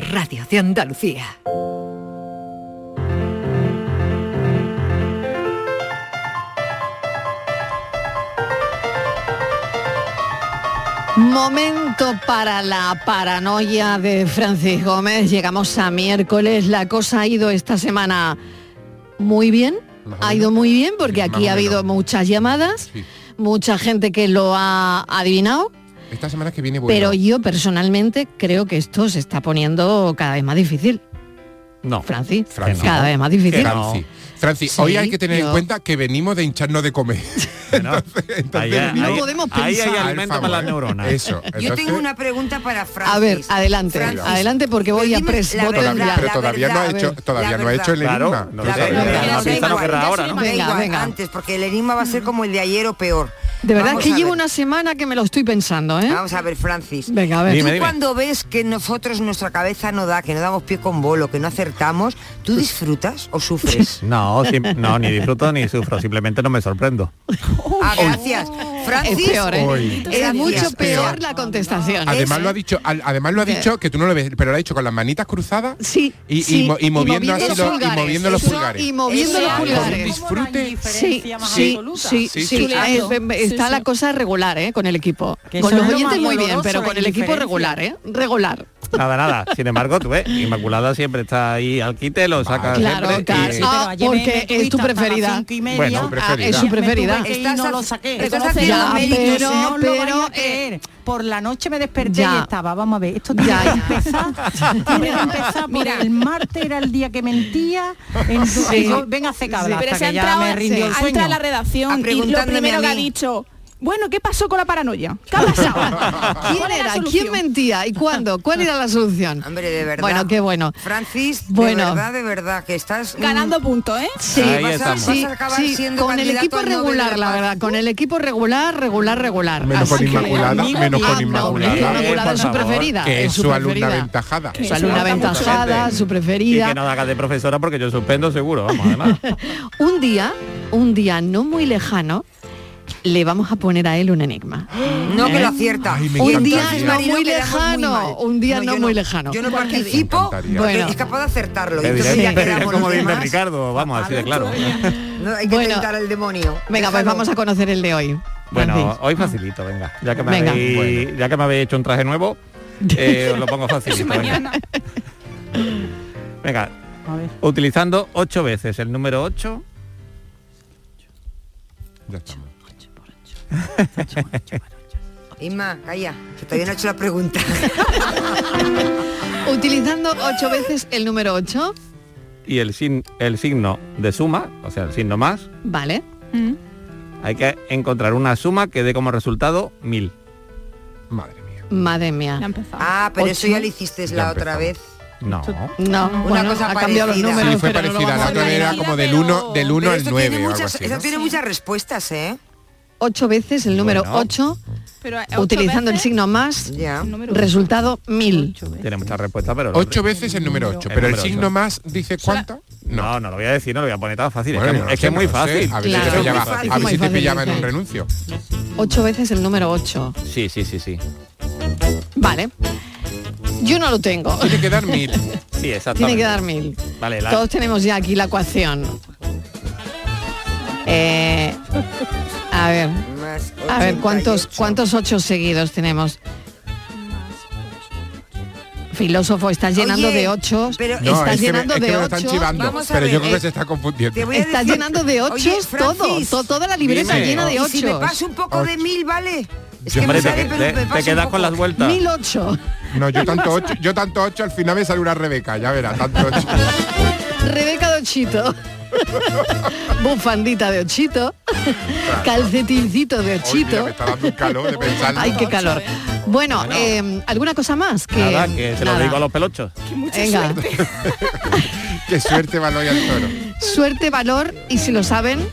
Radio de Andalucía. Momento para la paranoia de Francis Gómez. Llegamos a miércoles. La cosa ha ido esta semana muy bien. Ha ido muy bien porque aquí ha habido muchas llamadas, mucha gente que lo ha adivinado. Esta semana que viene bueno. Pero yo personalmente creo que esto se está poniendo cada vez más difícil. No. Francis, Francis. cada vez más difícil. Francis. Francis, Sí, hoy hay que tener en cuenta que venimos de hincharnos de comer. entonces, entonces, ahí- No ahí- podemos ahí hay pensar. alimento Al para las favor, neuronas. Eso. Yo tengo una pregunta para Francis. A ver, adelante, Francis, adelante porque voy a la verdad, ya. Pero todavía no ha hecho, todavía no ha hecho el enigma. venga, Venga, antes, porque el enigma va a ser como el de ayer o peor. De verdad Vamos que llevo ver. una semana que me lo estoy pensando, ¿eh? Vamos a ver, Francis. Venga, a ver. Dime, tú dime. cuando ves que nosotros nuestra cabeza no da, que no damos pie con bolo, que no acertamos, ¿tú disfrutas o sufres? No, sim- no, ni disfruto ni sufro, simplemente no me sorprendo. Ah, gracias. Es Francis, peor, ¿eh? Uy. Es mucho peor Peor. la contestación. Además lo ha dicho, al- además lo ha dicho que tú no lo ves, pero lo ha dicho con las manitas cruzadas Sí, y, y sí, mo- y moviendo así los los, y pulgares. moviendo los pulgares. Y moviendo los pulgares. disfrute. Sí, sí, sí, Sí, sí, sí, sí. es- Está la cosa regular, ¿eh? Con el equipo. Que Con los es lo oyentes muy bien, pero con el equipo regular, ¿eh? Regular. Nada, nada. Sin embargo, tú ves, Inmaculada siempre está ahí al quite, lo saca Claro, siempre. claro. y- Sí, pero ayer porque me- me es tu preferida. cinco y media. Bueno, Ah, preferida. es su Me preferida. Estás no ha- lo saqué. estás Ya, pero, no lo pero, vais a eh, creer. Por la noche me desperté ya. y estaba, vamos a ver, esto tiene Ya, que ya. empezar, tiene que empezar Mira. el martes era el día que mentía, en- Sí. yo, venga a hacer cabra, Pero hasta se ha que ya entrado, me rindió el ha sueño. entrado a la redacción A y lo primero que ha dicho, bueno, ¿qué pasó con la paranoia? ¿Qué ha pasado? ¿Quién ¿Cuál es la era? ¿Quién mentía? ¿Y cuándo? ¿Cuál era la solución? Hombre, de verdad. Bueno, qué bueno. Francis, Bueno. de verdad, de verdad, que estás... Ganando puntos, ¿eh? Sí, Ahí vas a- vas a acabar sí, siendo con el equipo regular, la verdad, con el equipo regular, regular, regular. Menos con Así que- Inmaculada, conmigo menos con Ah, no, Inmaculada. es que Inmaculada es su preferida. que es su su alumna aventajada. Su alumna aventajada, su Y preferida. que no haga de profesora porque yo suspendo seguro, vamos, además. Un día, un día no muy lejano, le vamos a poner a él un enigma. No, que ¿Eh? lo acierta. Ay, me Y Un día no muy lejano, un día no muy lejano. Yo no participo Bueno. es capaz de acertarlo. entonces ya como dice. Ricardo, vamos, así de claro. No, hay que Bueno. tentar al demonio. Venga, pues vamos a conocer el de hoy. Bueno, Francis. hoy facilito, venga. Ya que me, Venga. habéis, ya que me habéis hecho un traje nuevo, eh, os lo pongo facilito. venga. Mañana. Venga, A ver. utilizando ocho veces el número 8, Ya estamos. Isma, calla, que todavía no he hecho la pregunta. Utilizando ocho veces el número 8, y el, sin- el signo de suma, o sea, el signo más, ¿vale? Mm. hay que encontrar una suma que dé como resultado mil. Madre mía. Madre mía. Ah, pero eso ya lo hiciste Ya la otra vez. No. No, Una bueno, cosa ha cambiado los parecida. números. Sí, fue no parecida. La otra ver. era como del 1 del 1 Pero al esto 9 tiene o algo muchas, así. eso ¿no? tiene muchas respuestas, ¿eh? Ocho veces el número Bueno. 8, Pero, eh, ocho utilizando el signo más, número resultado 1000. Tiene muchas respuestas, pero... Ocho veces el número 8. El Pero el signo más dice cuánto? No, no lo voy a decir, no lo voy a poner tan fácil. Bueno, es que, no es, que sé, es muy no lo sé. fácil. A ver si Claro. te pillaba, Muy fácil. a ver Muy si te fácil, pillaba en un renuncio. Ocho veces el número 8. Sí, sí, sí, sí. Vale. Yo no lo tengo. Tiene que dar mil. Sí, exactamente. Tiene que dar mil. Vale, la- Todos tenemos ya aquí la ecuación. Eh, a ver, a ver, ¿cuántos, 88. cuántos ocho seguidos tenemos? Filósofo, estás llenando Oye, de ocho. pero- No, estás es me, llenando es que de me lo están ocho. chivando. Vamos a Pero yo ver, creo que se está confundiendo. Te Estás decir- llenando de Oye, ochos todo, Francis, to- toda la libreta Dime. llena de Y si me ochos. paso un poco de mil, ¿vale? Es que Hombre, me te, sale, pero te- me te paso un quedas poco. con las vueltas. Mil ocho. No, yo tanto 8, yo tanto 8 al final me sale una Rebeca, ya verás, tanto 8. Rebeca de Ochito. Bufandita de Ochito. Calcetincito de Oye, Ochito. me está dando un calor de pensarlo. Ay, qué calor. Bueno, eh, ¿alguna cosa más? Que, Nada, que se lo nada. digo a los pelochos. Venga, Qué suerte va hoy al toro. suerte, valor y si lo saben,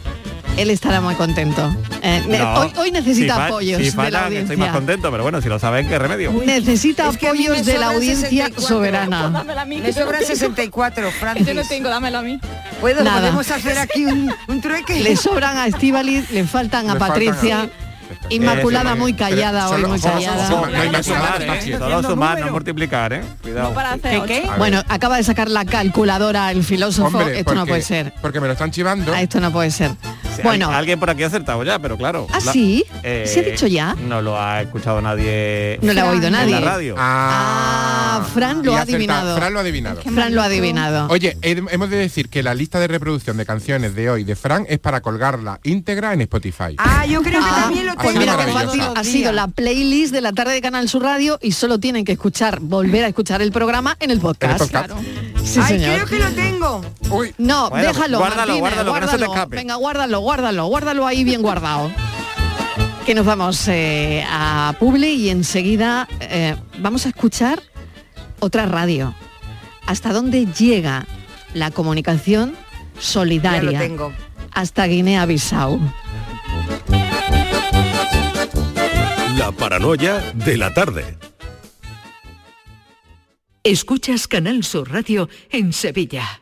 él estará muy contento. Eh, No, hoy, hoy necesita si apoyos Si de la audiencia. estoy más contento, pero bueno, si lo saben, qué remedio. Necesita apoyos de la audiencia 64. soberana. Dámela a mí. Me que yo no sobran tengo. 64, Francis. Yo no tengo, dámelo a mí. ¿Puedo? Nada. ¿Podemos hacer aquí un, un trueque? Le sobran a Estivali, le faltan a faltan Patricia. a- Inmaculada Eso, muy callada hoy, muy callada. solo- sumar, ¿eh? no multiplicar, ¿eh? Cuidado. para hacer ¿Qué, ocho. qué? A ver. Bueno, acaba de sacar la calculadora el filósofo. Hombre, esto no puede ser. Porque me lo están chivando. Ah, Esto no puede ser. Sí, Bueno, al- alguien por aquí ha acertado ya, pero claro. ¿Ah, la- sí? ¿Se ha dicho ya? No lo ha escuchado nadie no le ha oído en nadie. la radio. Ah, Fran lo ha acertado. adivinado. Fran lo ha adivinado. Fran lo ha adivinado. Oye, he- hemos de decir que la lista de reproducción de canciones de hoy de Fran es para colgarla íntegra en Spotify. Ah, yo creo que Ah, también lo pues tengo. mira maravillosa. ha sido la playlist de la tarde de Canal Sur Radio y solo tienen que escuchar, volver a escuchar el programa en el podcast. podcast. Claro. Sí, Ay, señor. creo que lo tengo. Uy, No, Bueno, déjalo, guárdalo, Martínez, guárdalo, que no se te guárdalo. escape. Venga, guárdalo, guárdalo, guárdalo ahí bien guardado. Que nos vamos eh, a Publi y enseguida eh, vamos a escuchar otra radio. ¿Hasta dónde llega la comunicación Ya solidaria? lo tengo. Hasta Guinea-Bissau. La paranoia de la tarde. Escuchas Canal Sur Radio en Sevilla.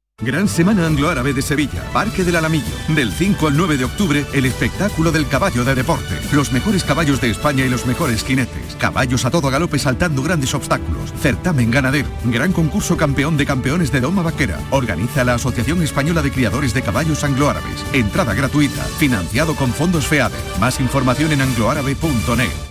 Gran Semana Anglo-Árabe de Sevilla, Parque del Alamillo. Del 5 al 9 de octubre, el espectáculo del caballo de deporte. Los mejores caballos de España y los mejores jinetes. Caballos a todo galope saltando grandes obstáculos. Certamen ganadero. Gran concurso campeón de campeones de Doma Vaquera. Organiza la Asociación Española de Criadores de Caballos Anglo-Árabes. Entrada gratuita. Financiado con fondos FEADE. Más información en angloárabe.net.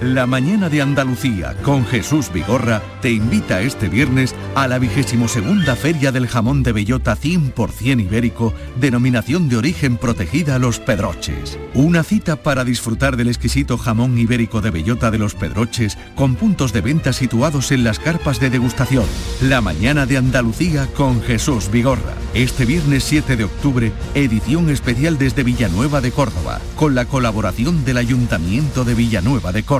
La mañana de Andalucía con Jesús Vigorra te invita este viernes a la vigésimo segunda Feria del Jamón de Bellota 100% ibérico, denominación de origen protegida Los Pedroches. Una cita para disfrutar del exquisito jamón ibérico de Bellota de Los Pedroches con puntos de venta situados en las carpas de degustación. La mañana de Andalucía con Jesús Vigorra. Este viernes 7 de octubre, edición especial desde Villanueva de Córdoba, con la colaboración del Ayuntamiento de Villanueva de Córdoba.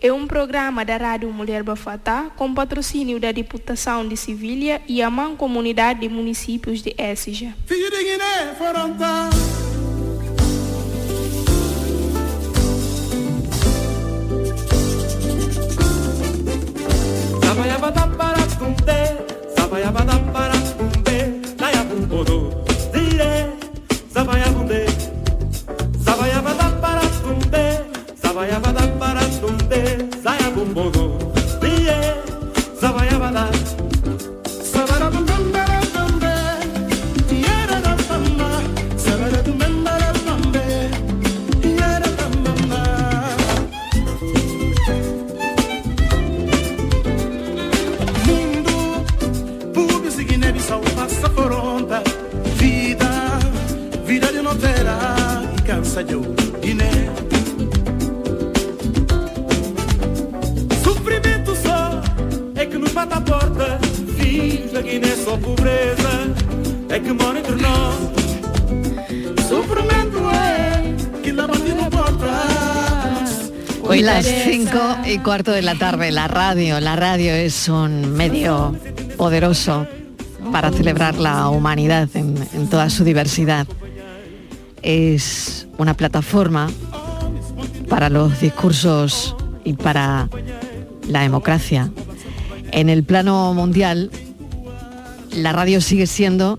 é um programa da Rádio Mulher Bafatá com patrocínio da Diputação de Sevilha e a Mancomunidade de Municípios de Écija. Sabara bumbogo, die, zavayabada, onda. Vida, vida de novela e cansa de. Hoy las 5 y cuarto de la tarde, la radio. La radio es un medio poderoso para celebrar la humanidad en toda su diversidad. Es una plataforma para los discursos y para la democracia. En el plano mundial, la radio sigue siendo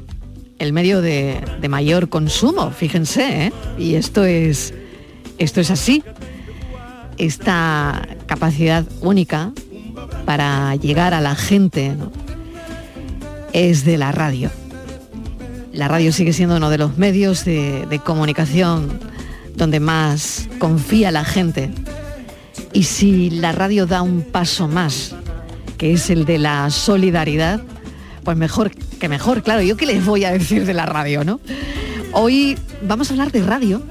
el medio de, mayor consumo, fíjense, ¿eh? y esto es, esto es así esta capacidad única para llegar a la gente es de la radio. La radio sigue siendo uno de los medios de, comunicación donde más confía la gente. Y si la radio da un paso más, que es el de la solidaridad, pues mejor que mejor, claro, yo qué les voy a decir de la radio, ¿no? Hoy vamos a hablar de radio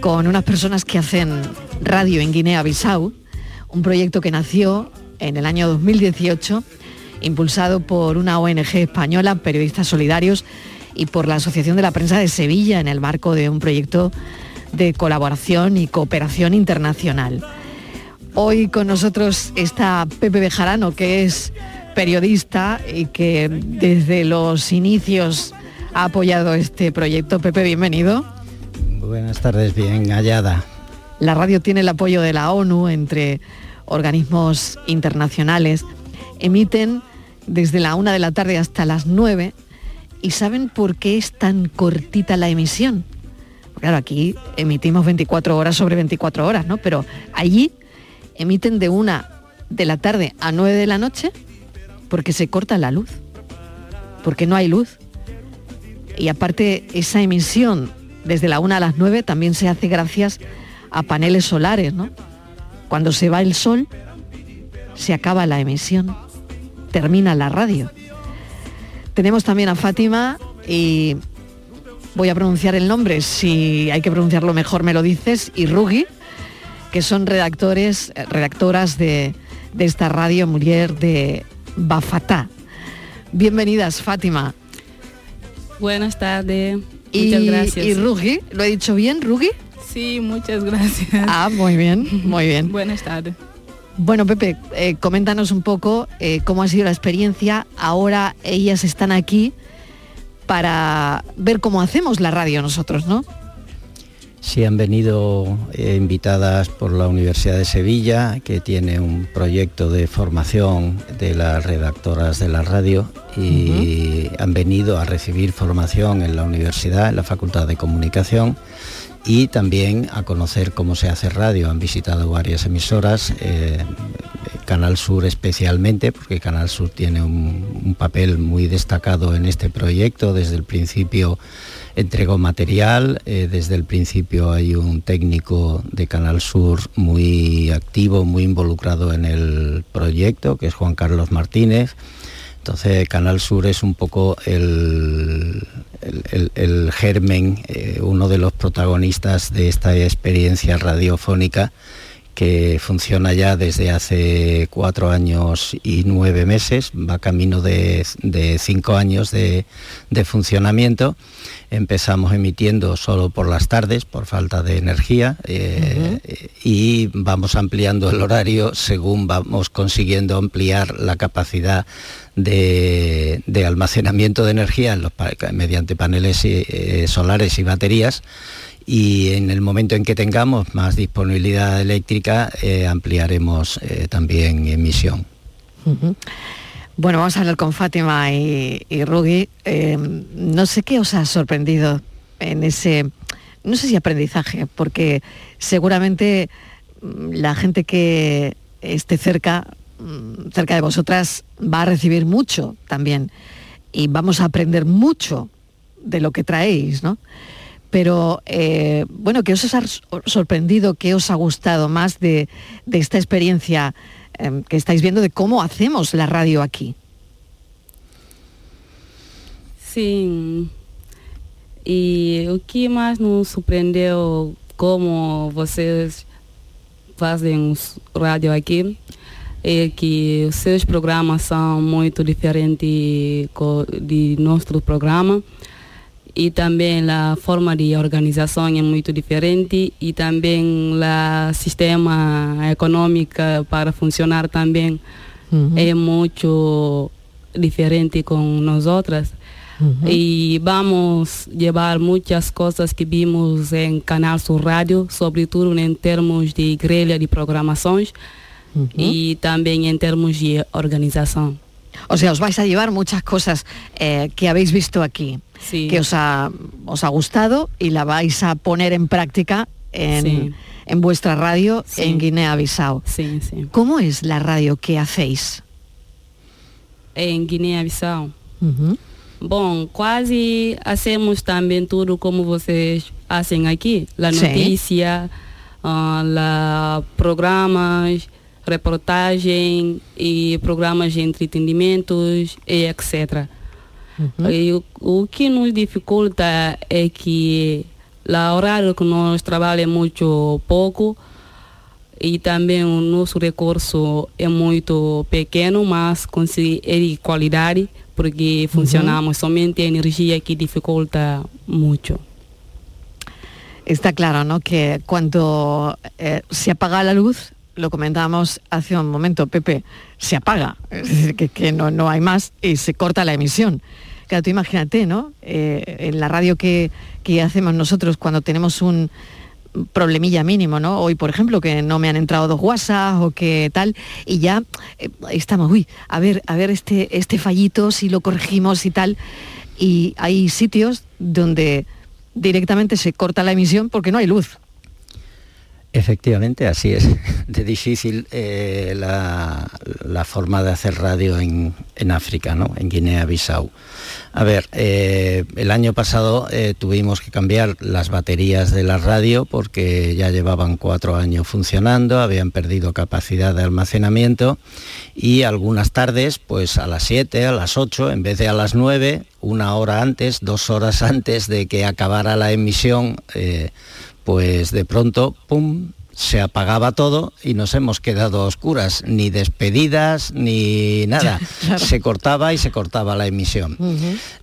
con unas personas que hacen radio en Guinea-Bissau, un proyecto que nació en el año 2018, impulsado por una ONG española, Periodistas Solidarios, y por la Asociación de la Prensa de Sevilla en el marco de un proyecto de colaboración y cooperación internacional. Hoy con nosotros está Pepe Bejarano, que es periodista y que desde los inicios ha apoyado este proyecto. Pepe, bienvenido. Buenas tardes, bien hallada. La radio tiene el apoyo de la ONU entre organismos internacionales. Emiten desde la una de la tarde hasta las nueve y saben por qué es tan cortita la emisión. Claro, aquí emitimos 24 horas sobre 24 horas, ¿no? Pero allí emiten de una de la tarde a nueve de la noche porque se corta la luz, porque no hay luz. Y aparte, esa emisión desde la una a las nueve también se hace gracias a paneles solares, ¿no? Cuando se va el sol, se acaba la emisión, termina la radio. Tenemos también a Fátima y voy a pronunciar el nombre, si hay que pronunciarlo mejor me lo dices, y Rugi, que son redactores, redactoras de, de esta radio Mujer de Bafatá. Bienvenidas, Fátima. Buenas tardes. Y, Muchas gracias. Y Rugi, ¿lo he dicho bien, Rugi? Sí, muchas gracias. Ah, muy bien, muy bien. Buenas tardes. Bueno, Pepe, eh, coméntanos un poco eh, cómo ha sido la experiencia. Ahora ellas están aquí para ver cómo hacemos la radio nosotros, ¿no? Sí, han venido eh, invitadas por la Universidad de Sevilla, que tiene un proyecto de formación de las redactoras de la radio y uh -huh. han venido a recibir formación en la universidad, en la Facultad de Comunicación y también a conocer cómo se hace radio. Han visitado varias emisoras, eh, Canal Sur especialmente, porque Canal Sur tiene un, papel muy destacado en este proyecto. Desde el principio entregó material, eh, desde el principio hay un técnico de Canal Sur muy activo, muy involucrado en el proyecto, que es Juan Carlos Martínez. Entonces Canal Sur es un poco el, el, el, germen, eh, uno de los protagonistas de esta experiencia radiofónica que funciona ya desde hace cuatro años y nueve meses, va camino de, de cinco años de, de, funcionamiento. Empezamos emitiendo solo por las tardes, por falta de energía, eh, uh -huh. y vamos ampliando el horario según vamos consiguiendo ampliar la capacidad de, de almacenamiento de energía los, mediante paneles y, eh, solares y baterías y en el momento en que tengamos más disponibilidad eléctrica eh, ampliaremos eh, también emisión. Uh. Bueno, vamos a hablar con Fátima y, y. Eh, no sé qué os ha sorprendido en ese, no sé si aprendizaje, porque seguramente mm, la gente que esté cerca, mm, cerca de vosotras, va a recibir mucho también y vamos a aprender mucho de lo que traéis, ¿no? Pero eh, bueno, ¿qué os ha sorprendido, qué os ha gustado más de, de esta experiencia eh, que estáis viendo de cómo hacemos la radio aquí? Sim. E o que mais nos surpreendeu como vocês fazem os rádio aqui é que os programas são muito diferentes de nosso programa e também a forma de organização é muito diferente e também o sistema econômico para funcionar também é muito diferente com nós outras. Y vamos a llevar muchas cosas que vimos en Canal Sur Radio, sobretudo en términos de grelha de programações y también en términos de organización. O sea, os vais a llevar muchas cosas eh, que habéis visto aquí, Sí. que os ha, os ha gustado y la vais a poner en práctica en, Sí. en vuestra radio Sí. en Guinea-Bissau. Sí, sí. ¿Cómo es la radio que hacéis? En Guiné-Bissau. Bom, quase hacemos também tudo como vocês fazem aqui. La Sim. notícia, ah, la programas, reportagem e programas de entretenimentos e etc. E o, o que nos dificulta é que o horário que nós trabalhamos é muito pouco e também o nosso recurso é muito pequeno, mas conseguir qualidade, porque funcionamos somente a energia que dificulta muito. Está claro, ¿no? Que cuando eh, se apaga la luz, lo comentábamos hace un momento, Pepe, se apaga, es decir, que, no, no hay más y se corta la emisión. Claro, tú imagínate, ¿no? Eh, en la radio que, que hacemos nosotros cuando tenemos un problemilla mínimo, ¿no? Hoy, por ejemplo, que no me han entrado dos WhatsApp o que tal, y ya eh, estamos, uy, a ver, a ver este, este fallito, si lo corregimos y tal. Y hay sitios donde directamente se corta la emisión porque no hay luz. Efectivamente, así es. De difícil eh, la, forma de hacer radio en, África, ¿no? en Guinea-Bissau. A ver, eh, el año pasado eh, tuvimos que cambiar las baterías de la radio porque ya llevaban cuatro años funcionando, habían perdido capacidad de almacenamiento y algunas tardes, pues a las 7, a las 8, en vez de a las 9, una hora antes, dos horas antes de que acabara la emisión, pues de pronto, ¡pum!, se apagaba todo y nos hemos quedado a oscuras, ni despedidas ni nada. Se cortaba y se cortaba la emisión.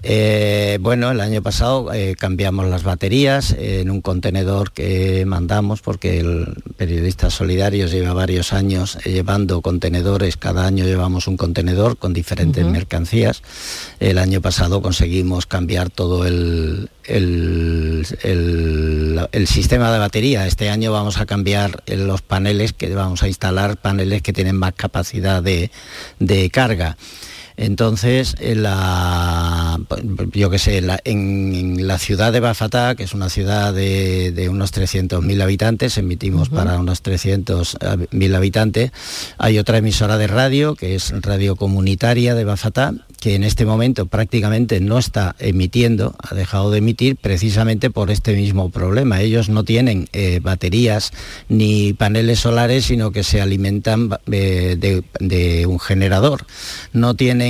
Eh, bueno, el año pasado eh, cambiamos las baterías en un contenedor que mandamos porque el Periodistas Solidarios lleva varios años eh, llevando contenedores, cada año llevamos un contenedor con diferentes mercancías. El año pasado conseguimos cambiar todo el, el, el- el sistema de batería. Este año vamos a cambiar eh, los paneles, que vamos a instalar paneles que tienen más capacidad de, de carga. Entonces, en la, yo qué sé, en la, en- en la ciudad de Bafatá, que es una ciudad de, de unos 300.000 habitantes, emitimos para unos 300.000 habitantes, hay otra emisora de radio, que es Radio Comunitaria de Bafatá, que en este momento prácticamente no está emitiendo, ha dejado de emitir precisamente por este mismo problema. Ellos no tienen eh, baterías ni paneles solares, sino que se alimentan eh, de, de un generador. No tienen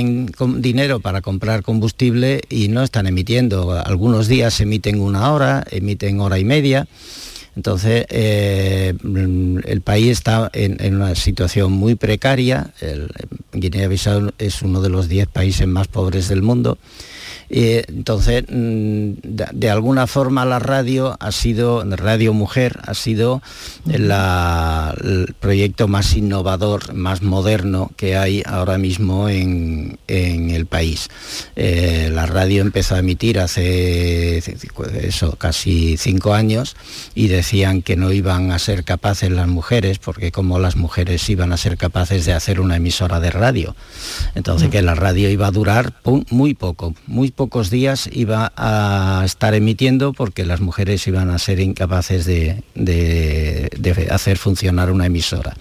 dinero para comprar combustible y no están emitiendo. Algunos días emiten una hora, emiten hora y media. Entonces, eh, el país está en, una situación muy precaria. Guinea-Bissau es uno de los 10 países más pobres del mundo. Eh, entonces, mm, de, de alguna forma la radio ha sido, Radio Mujer ha sido la- el proyecto más innovador, más moderno que hay ahora mismo en, en el país. Eh, la radio empezó a emitir hace eso, casi cinco años y decían que no iban a ser capaces las mujeres, porque como las mujeres iban a ser capaces de hacer una emisora de radio. Entonces que la radio iba a durar muy poco, muy pocos días iba a estar emitiendo porque las mujeres iban a ser incapaces de, de- hacer funcionar una emisora.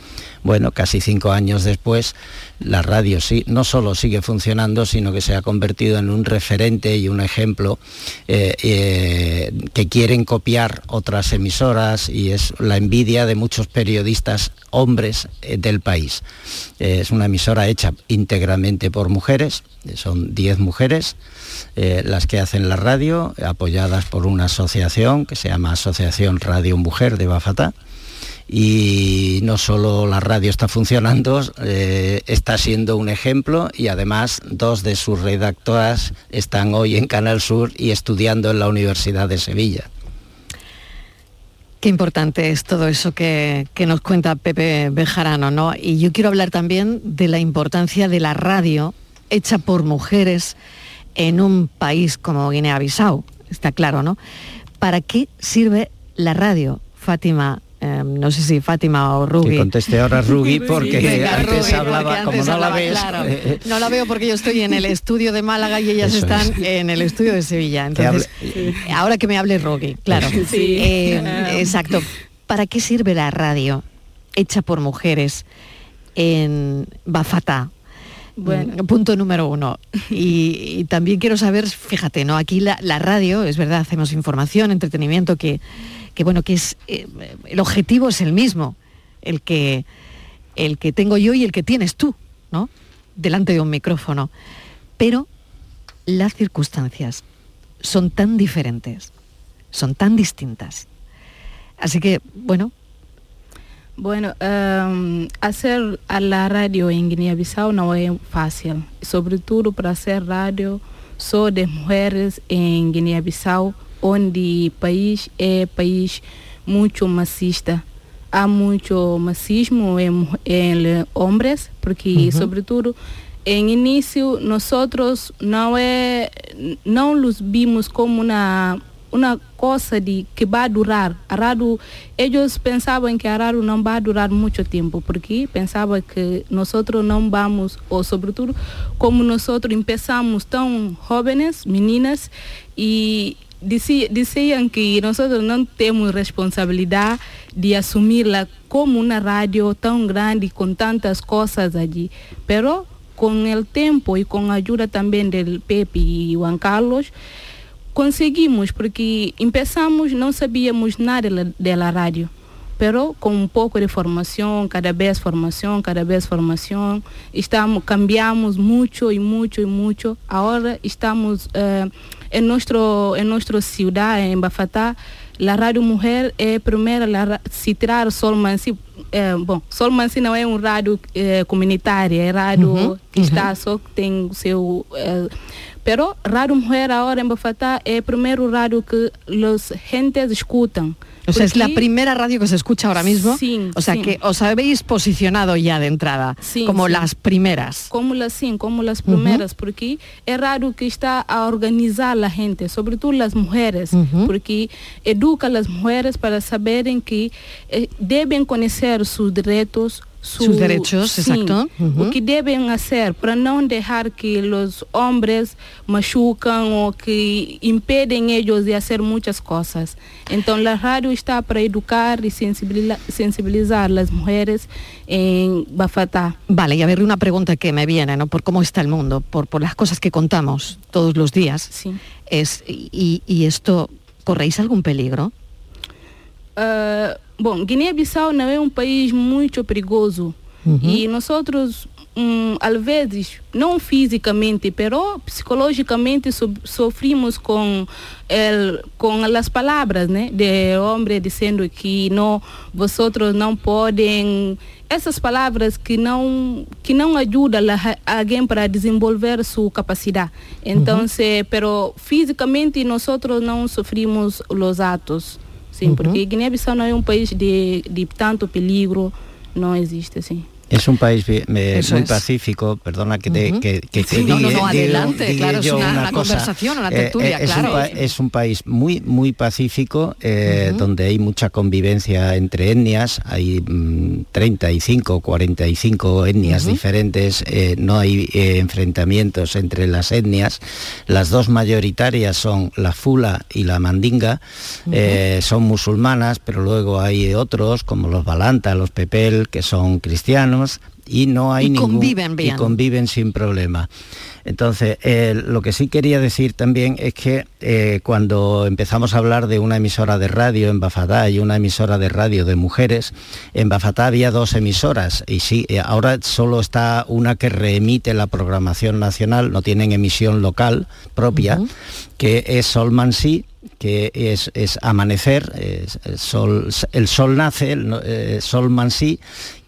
Bueno, casi cinco años después, la radio sí, no solo sigue funcionando, sino que se ha convertido en un referente y un ejemplo eh, eh, que quieren copiar otras emisoras y es la envidia de muchos periodistas hombres eh, del país. Es una emisora hecha íntegramente por mujeres, son 10 mujeres las que hacen la radio, apoyadas por una asociación que se llama Asociación Radio Mujer de Bafata. Y no solo la radio está funcionando, eh, está siendo un ejemplo y además dos de sus redactoras están hoy en Canal Sur y estudiando en la Universidad de Sevilla. Qué importante es todo eso que, que nos cuenta Pepe Bejarano, ¿no? Y yo quiero hablar también de la importancia de la radio hecha por mujeres en un país como Guinea-Bissau, está claro, ¿no? ¿Para qué sirve la radio, Fátima? Eh, no sé si Fátima o Rugi. Que conteste ahora Rugi porque Venga, antes Rugi, hablaba, porque como no la ves, claro. eh, No la veo porque yo estoy en el estudio de Málaga y ellas están es. en el estudio de Sevilla. Entonces, ahora que me hable Rogi, claro. Sí. Eh, exacto. ¿Para qué sirve la radio hecha por mujeres en Bafata? Bueno. Mm, Punto número uno. Y, y también quiero saber, fíjate, ¿no? Aquí la, la radio, es verdad, hacemos información, entretenimiento, que, que bueno, que es eh, el objetivo es el mismo, el que, el que tengo yo y el que tienes tú, ¿no? Delante de un micrófono. Pero las circunstancias son tan diferentes, son tan distintas. Así que, bueno, Bueno, em, hacer a la radio en Guinea-Bissau no es fácil, sobre todo para hacer radio só de mujeres en Guinea-Bissau, onde o país é país muito machista. Há muito machismo em, em homens, porque, Uhum. sobretudo, em início, nós não é, não os vimos como uma uma coisa de que vai durar. A rádio, eles pensavam que a rádio não vai durar muito tempo, porque pensavam que nós não vamos, ou sobretudo, como nós começamos tão jovens, meninas, e diziam que nós não temos responsabilidade de assumi-la como uma rádio tão grande com tantas coisas allí. Pero com o tempo e com a ajuda também do Pepe e Juan Carlos, conseguimos, porque começamos, não sabíamos nada la- da rádio. Pero com um pouco de formação, cada vez formação, cada vez formação, estamos, cambiamos muito e muito e muito. Agora estamos eh, em, nosso, em nossa cidade, em Bafatá, a Rádio Mulher é a primeira, la ra- se tirar Sol Mansi, eh, bom, Sol Mansi não é um rádio eh, comunitário, é rádio Uhum, que está só que tem o seu... eh, pero Rádio Mulher agora em Bafatá é o primeiro rádio que os gentes escutam. o sea, es la primera radio que se escucha ahora mismo. Sí, o sea, sí. que os habéis posicionado ya de entrada, Sí, como sí. las primeras. como assim, como as primeiras, porque é rádio que está a organizar a gente, sobretudo as mulheres, Uhum. porque educa as mulheres para saberem que eh, devem conhecer seus direitos, su- Sus derechos, exacto. O que devem fazer para não deixar que os homens machucam ou que impedem eles de fazer muitas coisas. Então, a rádio está para educar e sensibilizar, sensibilizar as mulheres em Bafatá. Vale, y a ver una pregunta que me viene, ¿no? Por cómo está el mundo, por, por las cosas que contamos todos los días. Sí. Es, y, y esto, ¿corréis algún peligro? Ah, bom, Guiné-Bissau não é um país muito perigoso Uhum. e nós outros, hum, às vezes, não fisicamente, pero psicologicamente so- sofrimos com el, com as palavras, né, de homem dizendo que não, vosotros não podem essas palavras que não que não ajudam a- alguém para desenvolver sua capacidade. Então, se, pero fisicamente nós não sofrimos os atos. Sim, Uhum. porque Guiné-Bissau não é um país de, de tanto perigo, não existe assim. Es un país eh, muy es. pacífico, perdona que te Ujú. que, que- Sí, que no, no, adelante, claro, es una- una cosa. conversación, una Eh, tertulia, eh, es, claro. un es un país muy muy pacífico eh, donde hay mucha convivencia entre etnias, hay mm, 35, 45 etnias Ujú. diferentes, eh, no hay enfrentamientos entre las etnias. Las dos mayoritarias son la fula y la mandinga, son musulmanas, pero luego hay otros como los balanta, los pepel, que son cristianos y no hay Y ningún conviven bien. y conviven sin problema. Entonces, eh, lo que sí quería decir también es que eh, cuando empezamos a hablar de una emisora de radio en Bafatá y una emisora de radio de mujeres, en Bafatá había dos emisoras y sí, eh, ahora solo está una que reemite la programación nacional, no tienen emisión local propia, que es Sol Mansí, que es, es amanecer, es- es sol, el sol nace, el eh, Sol Mansí,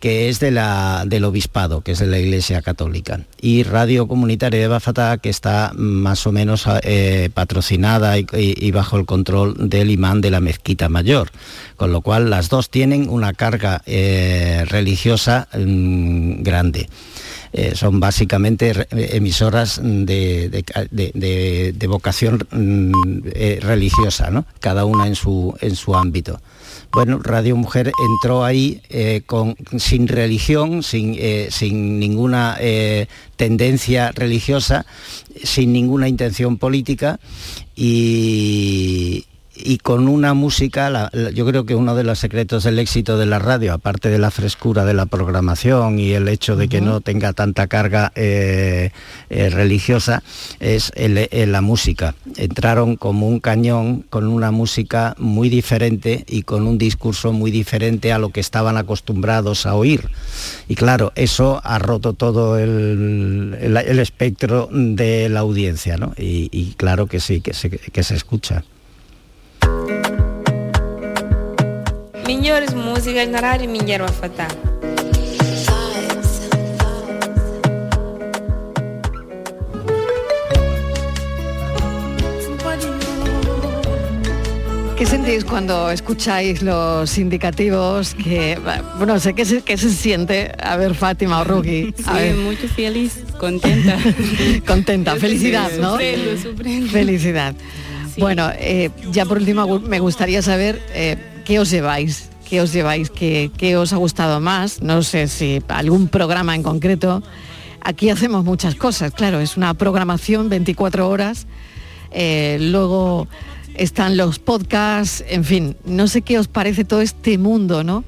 que es de la, del obispado, que es de la Iglesia Católica. Y Radio Comunitaria de Bafatá, que está más o menos eh, patrocinada y, bajo el control del imán de la mezquita mayor. Con lo cual las dos tienen una carga eh, religiosa mm, grande. Eh, son básicamente emisoras de, de de- vocación mm, religiosa, ¿no? cada una en su, en su ámbito. Bueno, Radio Mujer entró ahí eh, con, sin religión, sin, eh, sin ninguna eh, tendencia religiosa, sin ninguna intención política y, y con una música, la- la- yo creo que uno de los secretos del éxito de la radio, aparte de la frescura de la programación y el hecho de que no tenga tanta carga eh, eh, religiosa, es el- eh, la música. Entraron como un cañón con una música muy diferente y con un discurso muy diferente a lo que estaban acostumbrados a oír. Y claro, eso ha roto todo el, el- el espectro de la audiencia, ¿no? Y, y claro que sí, que se, que se escucha. Melhores músicas na rádio Minha Fatá. ¿Qué sentís cuando escucháis los indicativos? Que, bueno, sé que se, que se siente. A ver, Fátima o Rugi. A Sí, ver. muy feliz, contenta. Contenta, felicidad, ¿no? Sorprendo. Felicidad. Bueno, eh, ya por último me gustaría saber eh, qué os lleváis, qué os lleváis, qué, qué os ha gustado más. No sé si algún programa en concreto. Aquí hacemos muchas cosas, claro, es una programación 24 horas. Eh, luego están los podcasts, en fin, no sé qué os parece todo este mundo, ¿no?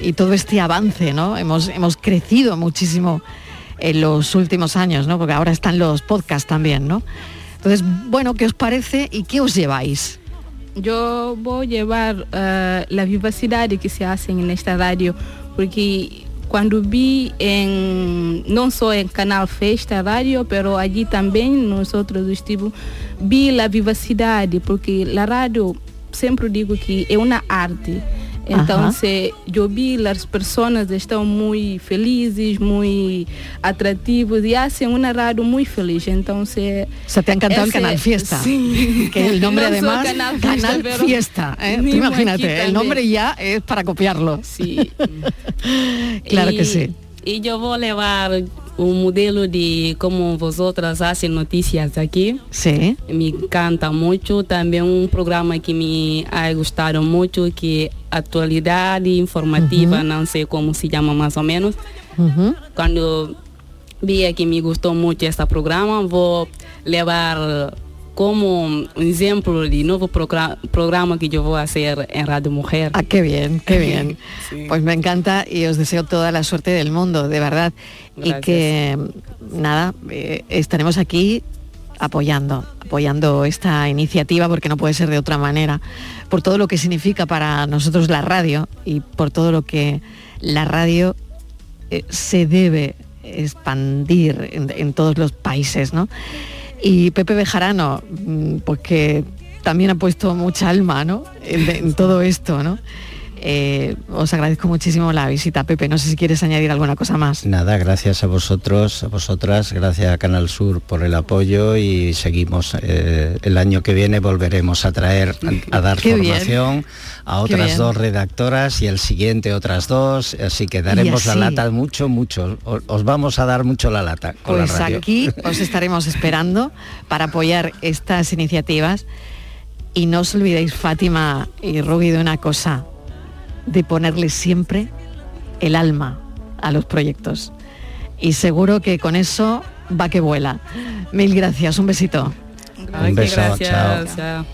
Y todo este avance, ¿no? Hemos, hemos crecido muchísimo en los últimos años, ¿no? Porque ahora están los podcasts también, ¿no? Entonces, bueno, ¿qué os parece y qué os lleváis? Yo voy a llevar eh, la vivacidad que se hace en esta radio, porque cuando vi en, no solo en Canal Festa Radio, pero allí también nosotros estuvimos, vi la vivacidad, porque la radio, siempre digo que es una arte. Ajá. Entonces, yo vi las personas están muy felices, muy atractivos y hacen una radio muy feliz. Entonces, O sea, te ha encantado el Canal Fiesta. Sí. Que el nombre No además, Canal Canal, Fiesta. ¿eh? Tú imagínate, el nombre ya es para copiarlo. Sí. claro que sí. Y yo voy a llevar un modelo de cómo vosotras hacen noticias aquí. Sí. Me encanta mucho. También un programa que me ha gustado mucho, que actualidad informativa, no sé cómo se llama más o menos. Cuando vi que me gustó mucho este programa, voy a llevar como un ejemplo de nuevo progra- programa que yo voy a hacer en Radio Mujer. Ah, qué bien, qué bien. Pues me encanta y os deseo toda la suerte del mundo, de verdad. Y que, nada, eh, estaremos aquí apoyando, apoyando esta iniciativa porque no puede ser de otra manera, por todo lo que significa para nosotros la radio y por todo lo que la radio eh, se debe expandir en, en todos los países, ¿no? Y Pepe Bejarano, mm, pues que también ha puesto mucha alma, ¿no? En, en todo esto, ¿no? Eh, os agradezco muchísimo la visita, Pepe. No sé si quieres añadir alguna cosa más. Nada, gracias a vosotros, a vosotras, gracias a Canal Sur por el apoyo y seguimos. eh, el año que viene volveremos a traer, a, a dar Qué bien. formación a otras dos redactoras y el siguiente otras dos, así que daremos la lata mucho, mucho. Os vamos a dar mucho la lata con Pues la radio. aquí os estaremos esperando para apoyar estas iniciativas. Y no os olvidéis, Fátima y Rugui, de una cosa, de ponerle siempre el alma a los proyectos. Y seguro que con eso va que vuela. Mil gracias, un besito. Un beso, chao.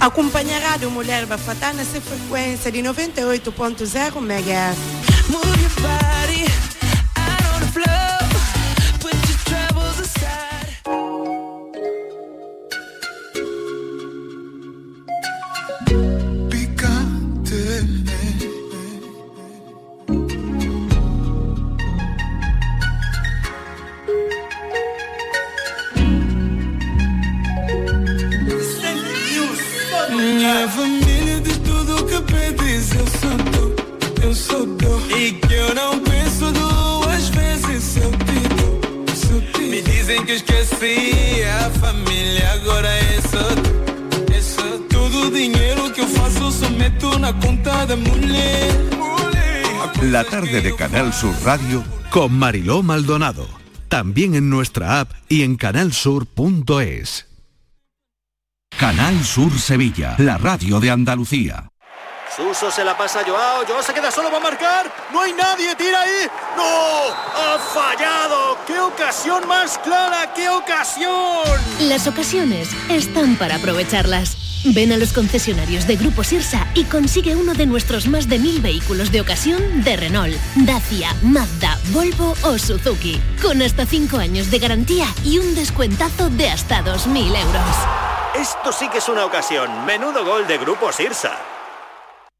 Acompanha a Rádio Mulher Bafatá nessa frequência de 98.0 MHz. Radio con Mariló Maldonado. También en nuestra app y en canalsur.es. Canal Sur Sevilla, la radio de Andalucía. Suso se la pasa a Joao, Joao se queda solo para marcar, no hay nadie, tira ahí, ¡no! ¡Ha fallado! ¡Qué ocasión más clara, qué ocasión! Las ocasiones están para aprovecharlas. Ven a los concesionarios de Grupo Sirsa y consigue uno de nuestros más de mil vehículos de ocasión de Renault, Dacia, Mazda, Volvo o Suzuki. Con hasta 5 años de garantía y un descuentazo de hasta 2.000 euros. Esto sí que es una ocasión, menudo gol de Grupo Sirsa.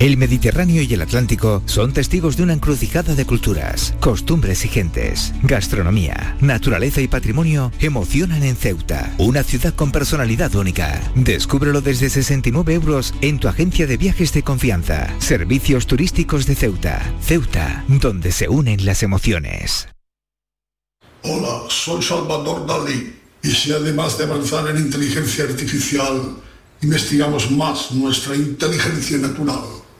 El Mediterráneo y el Atlántico son testigos de una encrucijada de culturas, costumbres y gentes. Gastronomía, naturaleza y patrimonio emocionan en Ceuta, una ciudad con personalidad única. Descúbrelo desde 69 euros en tu agencia de viajes de confianza. Servicios turísticos de Ceuta. Ceuta, donde se unen las emociones. Hola, soy Salvador Dalí. Y si además de avanzar en inteligencia artificial, investigamos más nuestra inteligencia natural,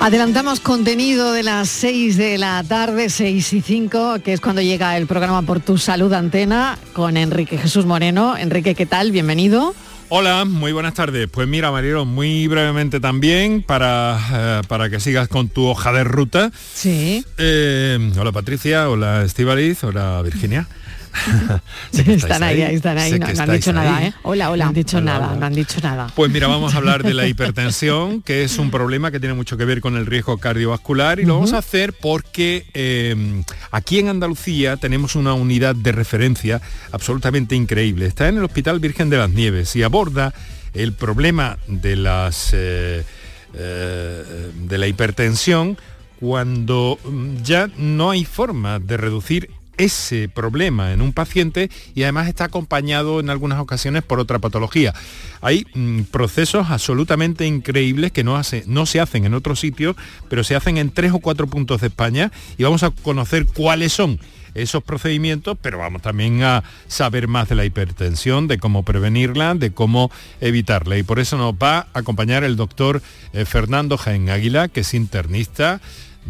Adelantamos contenido de las 6 de la tarde, 6 y 5, que es cuando llega el programa Por tu Salud Antena con Enrique Jesús Moreno. Enrique, ¿qué tal? Bienvenido. Hola, muy buenas tardes. Pues mira, Marielo, muy brevemente también para, eh, para que sigas con tu hoja de ruta. Sí. Eh, hola Patricia, hola Estivaliz, hola Virginia. Sé que estáis están ahí, ahí, están ahí. sé No, que no han dicho nada. ¿eh? Hola, hola. No han dicho Hola, nada, hola. no han dicho nada. Pues mira, vamos a hablar de la hipertensión, que es un problema que tiene mucho que ver con el riesgo cardiovascular y lo vamos a hacer porque eh, aquí en Andalucía tenemos una unidad de referencia absolutamente increíble. Está en el Hospital Virgen de las Nieves y aborda el problema de las eh, eh, de la hipertensión cuando mm, ya no hay forma de reducir ese problema en un paciente y además está acompañado en algunas ocasiones por otra patología. Hay mm, procesos absolutamente increíbles que no, hace, no se hacen en otros sitios, pero se hacen en tres o cuatro puntos de España y vamos a conocer cuáles son esos procedimientos, pero vamos también a saber más de la hipertensión, de cómo prevenirla, de cómo evitarla. Y por eso nos va a acompañar el doctor eh, Fernando Jaén Águila, que es internista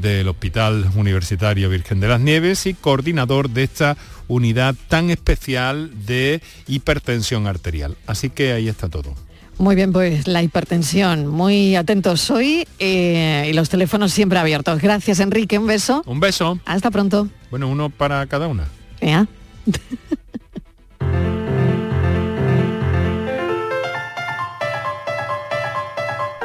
del Hospital Universitario Virgen de las Nieves y coordinador de esta unidad tan especial de hipertensión arterial. Así que ahí está todo. Muy bien, pues la hipertensión, muy atentos hoy eh, y los teléfonos siempre abiertos. Gracias Enrique, un beso. Un beso. Hasta pronto. Bueno, uno para cada una. Ya.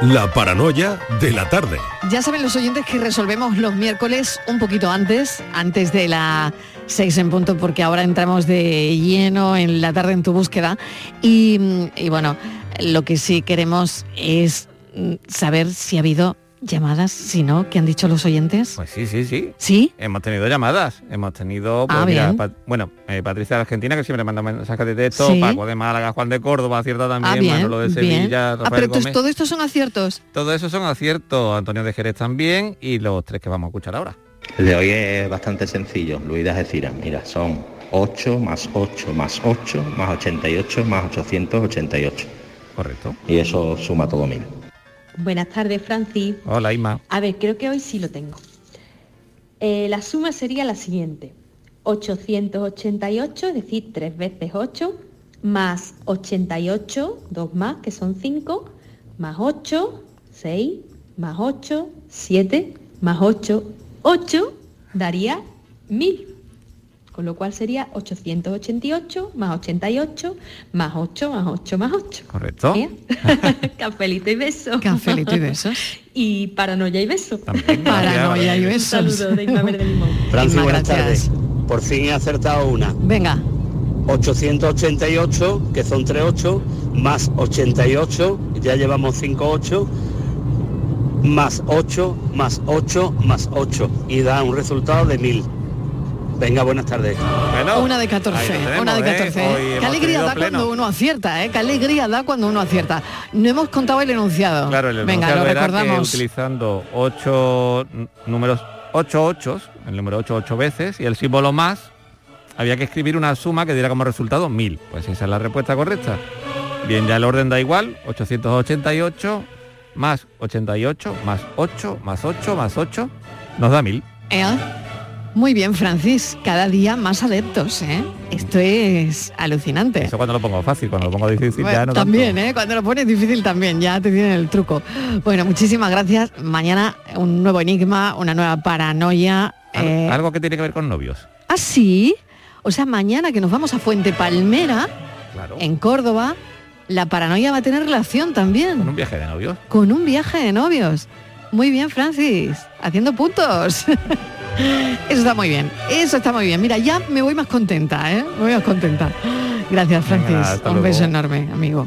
La paranoia de la tarde. Ya saben los oyentes que resolvemos los miércoles un poquito antes, antes de la 6 en punto, porque ahora entramos de lleno en la tarde en tu búsqueda. Y, y bueno, lo que sí queremos es mm, saber si ha habido llamadas, si no, ¿qué han dicho los oyentes? Pues sí, sí, sí. ¿Sí? Hemos tenido llamadas, hemos tenido, pues, Ah, mira, bien. bueno, eh, Patricia de Argentina, que siempre manda mensajes de texto, Sí. Paco de Málaga, Juan de Córdoba, acierta también, Ah, bien, Manolo de bien. Sevilla, Ah, Rafael pero Gómez. todo esto son aciertos. Todo eso son aciertos, Antonio de Jerez también, y los tres que vamos a escuchar ahora. El de hoy es bastante sencillo, Luis de Algeciras. Mira, son 8 más 8 más 8 más 88 más 888. Correcto. Y eso suma todo mil. Buenas tardes, Francis. Hola, Isma. A ver, creo que hoy sí lo tengo. Eh, la suma sería la siguiente. 888, es decir, 3 veces 8, más 88, 2 más, que son 5, más 8, 6, más 8, 7, más 8, 8, daría 1000. Con lo cual sería 888 más 88 más 8 más 8 más 8. Correcto. Bien. Cafelito y beso. Cafelito y besos. y paranoia y beso. Paranoia y besos. saludo de Isma Verde Limón. Francis, buenas tardes. Por fin he acertado una. Venga. 888, que son 38, más 88, ya llevamos 58, más 8, más 8, más 8, y da un resultado de 1000. Venga, buenas tardes. Una de 14, una de 14. ¿eh? Qué alegría da cuando uno acierta, ¿eh? Qué alegría da cuando uno acierta. No hemos contado el enunciado. Claro, el Venga, enunciado lo era que recordamos. utilizando ocho números, ocho ochos, el número 8 ocho veces, y el símbolo más, había que escribir una suma que diera como resultado 1000. Pues esa es la respuesta correcta. Bien, ya el orden da igual, 888 más 88 más 8 más 8 más 8 nos da 1000. ¿Eh? Muy bien, Francis. Cada día más adeptos, ¿eh? Esto es alucinante. Eso cuando lo pongo fácil, cuando lo pongo difícil Bueno, ya no también, tanto. ¿eh? Cuando lo pones difícil también, ya te tienen el truco. Bueno, muchísimas gracias. Mañana un nuevo enigma, una nueva paranoia. Al- eh, Algo que tiene que ver con novios. ¿Ah, sí? O sea, mañana que nos vamos a Fuente Palmera, Claro. en Córdoba, la paranoia va a tener relación también. Con un viaje de novios. Con un viaje de novios. Muy bien, Francis. Haciendo puntos. Eso está muy bien. Eso está muy bien. Mira, ya me voy más contenta, ¿eh? Me voy más contenta. Gracias, Francis. un beso enorme, amigo.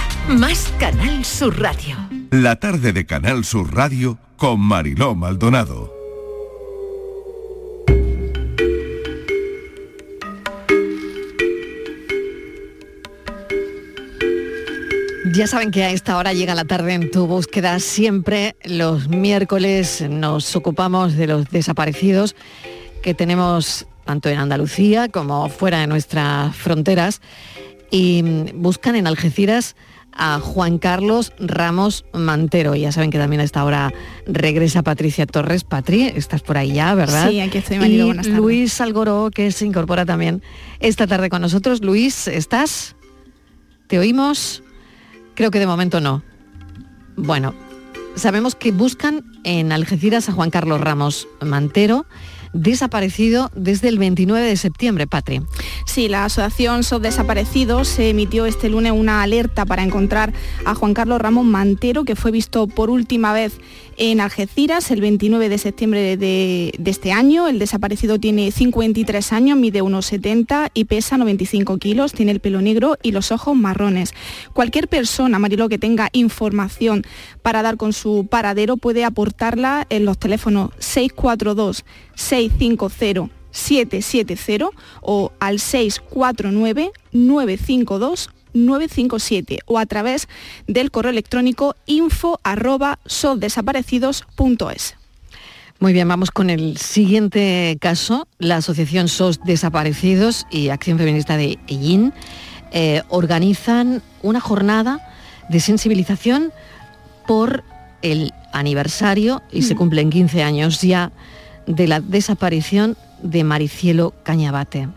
más Canal Sur Radio. La tarde de Canal Sur Radio con Mariló Maldonado. Ya saben que a esta hora llega la tarde en tu búsqueda. Siempre los miércoles nos ocupamos de los desaparecidos que tenemos tanto en Andalucía como fuera de nuestras fronteras y buscan en Algeciras a Juan Carlos Ramos Mantero. Ya saben que también a esta hora regresa Patricia Torres. Patri, estás por ahí ya, ¿verdad? Sí, aquí estoy, Marilo, Y buenas tardes. Luis Algoró, que se incorpora también esta tarde con nosotros. Luis, ¿estás? ¿Te oímos? Creo que de momento no. Bueno, sabemos que buscan en Algeciras a Juan Carlos Ramos Mantero. Desaparecido desde el 29 de septiembre, Patri. Sí, la Asociación SOS Desaparecidos se emitió este lunes una alerta para encontrar a Juan Carlos Ramón Mantero, que fue visto por última vez en Algeciras el 29 de septiembre de, este año. El desaparecido tiene 53 años, mide unos 70 y pesa 95 kilos, tiene el pelo negro y los ojos marrones. Cualquier persona, Marilo, que tenga información para dar con su paradero puede aportarla en los teléfonos 642 650 770 o al 649 952 957 o a través del correo electrónico info arroba Muy bien, vamos con el siguiente caso. La Asociación SOS Desaparecidos y Acción Feminista de Ellín eh, organizan una jornada de sensibilización por el aniversario, y se mm. cumplen 15 años ya, de la desaparición de Maricielo Cañabate.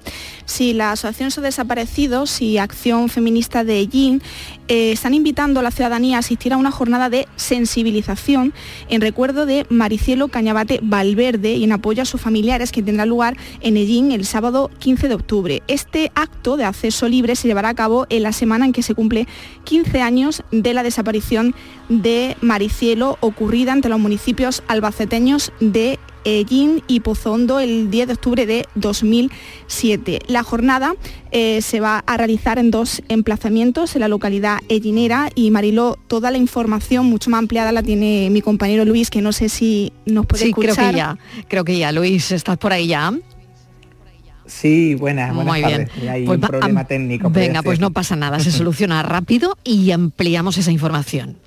Sí, la Asociación So Desaparecidos y Acción Feminista de Ellín eh, están invitando a la ciudadanía a asistir a una jornada de sensibilización en recuerdo de Maricielo Cañabate Valverde y en apoyo a sus familiares que tendrá lugar en Ellín el sábado 15 de octubre. Este acto de acceso libre se llevará a cabo en la semana en que se cumple 15 años de la desaparición de Maricielo ocurrida entre los municipios albaceteños de Ellín y Pozondo el 10 de octubre de 2007. La jornada eh, se va a realizar en dos emplazamientos en la localidad ellinera y Mariló, toda la información mucho más ampliada la tiene mi compañero Luis, que no sé si nos puede sí, escuchar. creo que ya, creo que ya. Luis, ¿estás por ahí ya? Sí, buenas, buenas Muy tardes. bien. Hay Pues un va- problema técnico. Venga, pues no pasa nada, se soluciona rápido y ampliamos esa información.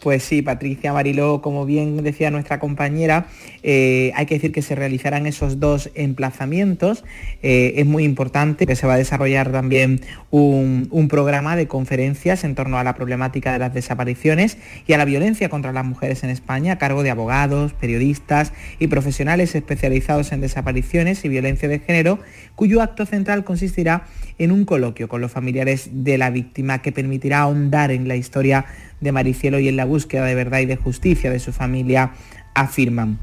Pues sí, Patricia Mariló, como bien decía nuestra compañera, eh, hay que decir que se realizarán esos dos emplazamientos. Eh, es muy importante que se va a desarrollar también un, un programa de conferencias en torno a la problemática de las desapariciones y a la violencia contra las mujeres en España a cargo de abogados, periodistas y profesionales especializados en desapariciones y violencia de género, cuyo acto central consistirá en un coloquio con los familiares de la víctima que permitirá ahondar en la historia de Maricielo y en la búsqueda de verdad y de justicia de su familia afirman.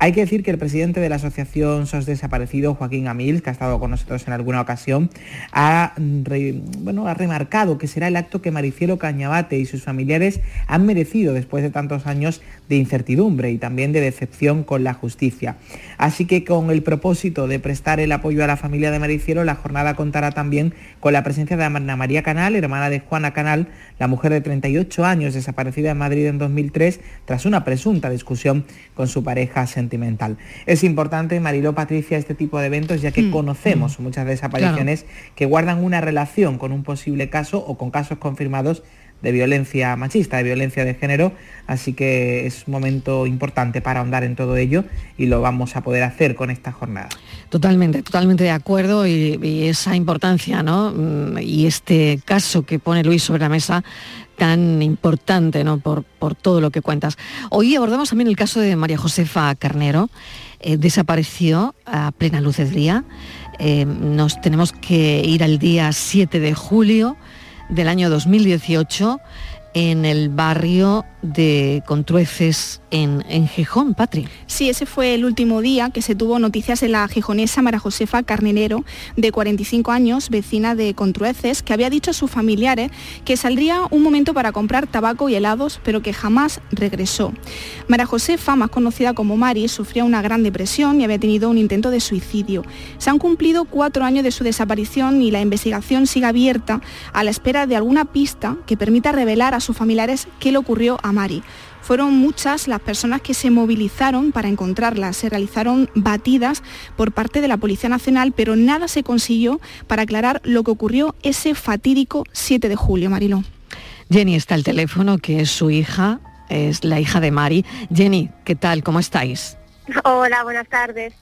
Hay que decir que el presidente de la Asociación SOS Desaparecido, Joaquín Amil, que ha estado con nosotros en alguna ocasión, ha, re- bueno, ha remarcado que será el acto que Maricielo Cañabate y sus familiares han merecido después de tantos años de incertidumbre y también de decepción con la justicia. Así que con el propósito de prestar el apoyo a la familia de Maricielo, la jornada contará también con la presencia de Ana María Canal, hermana de Juana Canal, la mujer de 38 años desaparecida en Madrid en 2003 tras una presunta discusión con su pareja sentimental. Es importante, Mariló Patricia, este tipo de eventos ya que Mm, conocemos muchas desapariciones que guardan una relación con un posible caso o con casos confirmados de violencia machista, de violencia de género, así que es un momento importante para ahondar en todo ello y lo vamos a poder hacer con esta jornada. Totalmente, totalmente de acuerdo y, esa importancia, ¿no? Mm, Y este caso que pone Luis sobre la mesa tan importante, ¿no? Por, por todo lo que cuentas. Hoy abordamos también el caso de María Josefa Carnero. Eh, desapareció a plena luz del día. Eh, nos tenemos que ir al día 7 de julio del año 2018 en el barrio de Contrueces en, en Gijón, Patri. Sí, ese fue el último día que se tuvo noticias de la gijonesa Mara Josefa Carnero, de 45 años, vecina de Contrueces, que había dicho a sus familiares que saldría un momento para comprar tabaco y helados, pero que jamás regresó. Mara Josefa, más conocida como Mari, sufría una gran depresión y había tenido un intento de suicidio. Se han cumplido cuatro años de su desaparición y la investigación sigue abierta a la espera de alguna pista que permita revelar a sus familiares qué le ocurrió a Mari. Fueron muchas las personas que se movilizaron para encontrarla. Se realizaron batidas por parte de la Policía Nacional, pero nada se consiguió para aclarar lo que ocurrió ese fatídico 7 de julio, Mariló. Jenny está al teléfono, que es su hija, es la hija de Mari. Jenny, ¿qué tal? ¿Cómo estáis? Hola, buenas tardes.